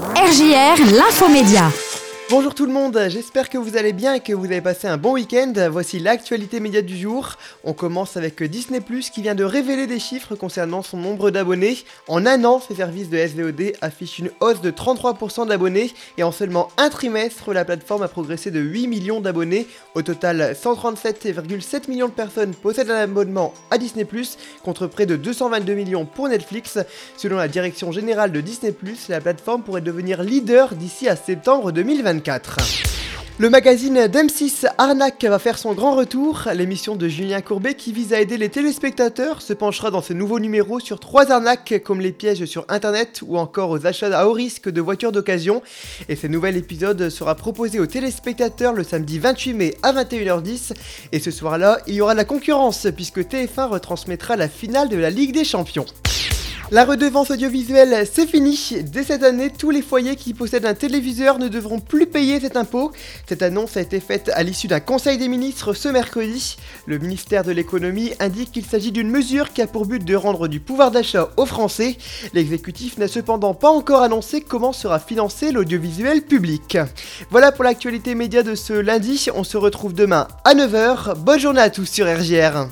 RJR, l'infomédia. Bonjour tout le monde, j'espère que vous allez bien et que vous avez passé un bon week-end. Voici l'actualité média du jour. On commence avec Disney ⁇ qui vient de révéler des chiffres concernant son nombre d'abonnés. En un an, ses services de SVOD affichent une hausse de 33% d'abonnés et en seulement un trimestre, la plateforme a progressé de 8 millions d'abonnés. Au total, 137,7 millions de personnes possèdent un abonnement à Disney ⁇ contre près de 222 millions pour Netflix. Selon la direction générale de Disney ⁇ la plateforme pourrait devenir leader d'ici à septembre 2024. Le magazine d'M6 Arnaque va faire son grand retour. L'émission de Julien Courbet qui vise à aider les téléspectateurs se penchera dans ce nouveau numéro sur trois arnaques comme les pièges sur internet ou encore aux achats à haut risque de voitures d'occasion. Et ce nouvel épisode sera proposé aux téléspectateurs le samedi 28 mai à 21h10. Et ce soir-là, il y aura la concurrence puisque TF1 retransmettra la finale de la Ligue des Champions. La redevance audiovisuelle, c'est fini. Dès cette année, tous les foyers qui possèdent un téléviseur ne devront plus payer cet impôt. Cette annonce a été faite à l'issue d'un conseil des ministres ce mercredi. Le ministère de l'économie indique qu'il s'agit d'une mesure qui a pour but de rendre du pouvoir d'achat aux Français. L'exécutif n'a cependant pas encore annoncé comment sera financé l'audiovisuel public. Voilà pour l'actualité média de ce lundi. On se retrouve demain à 9h. Bonne journée à tous sur RGR.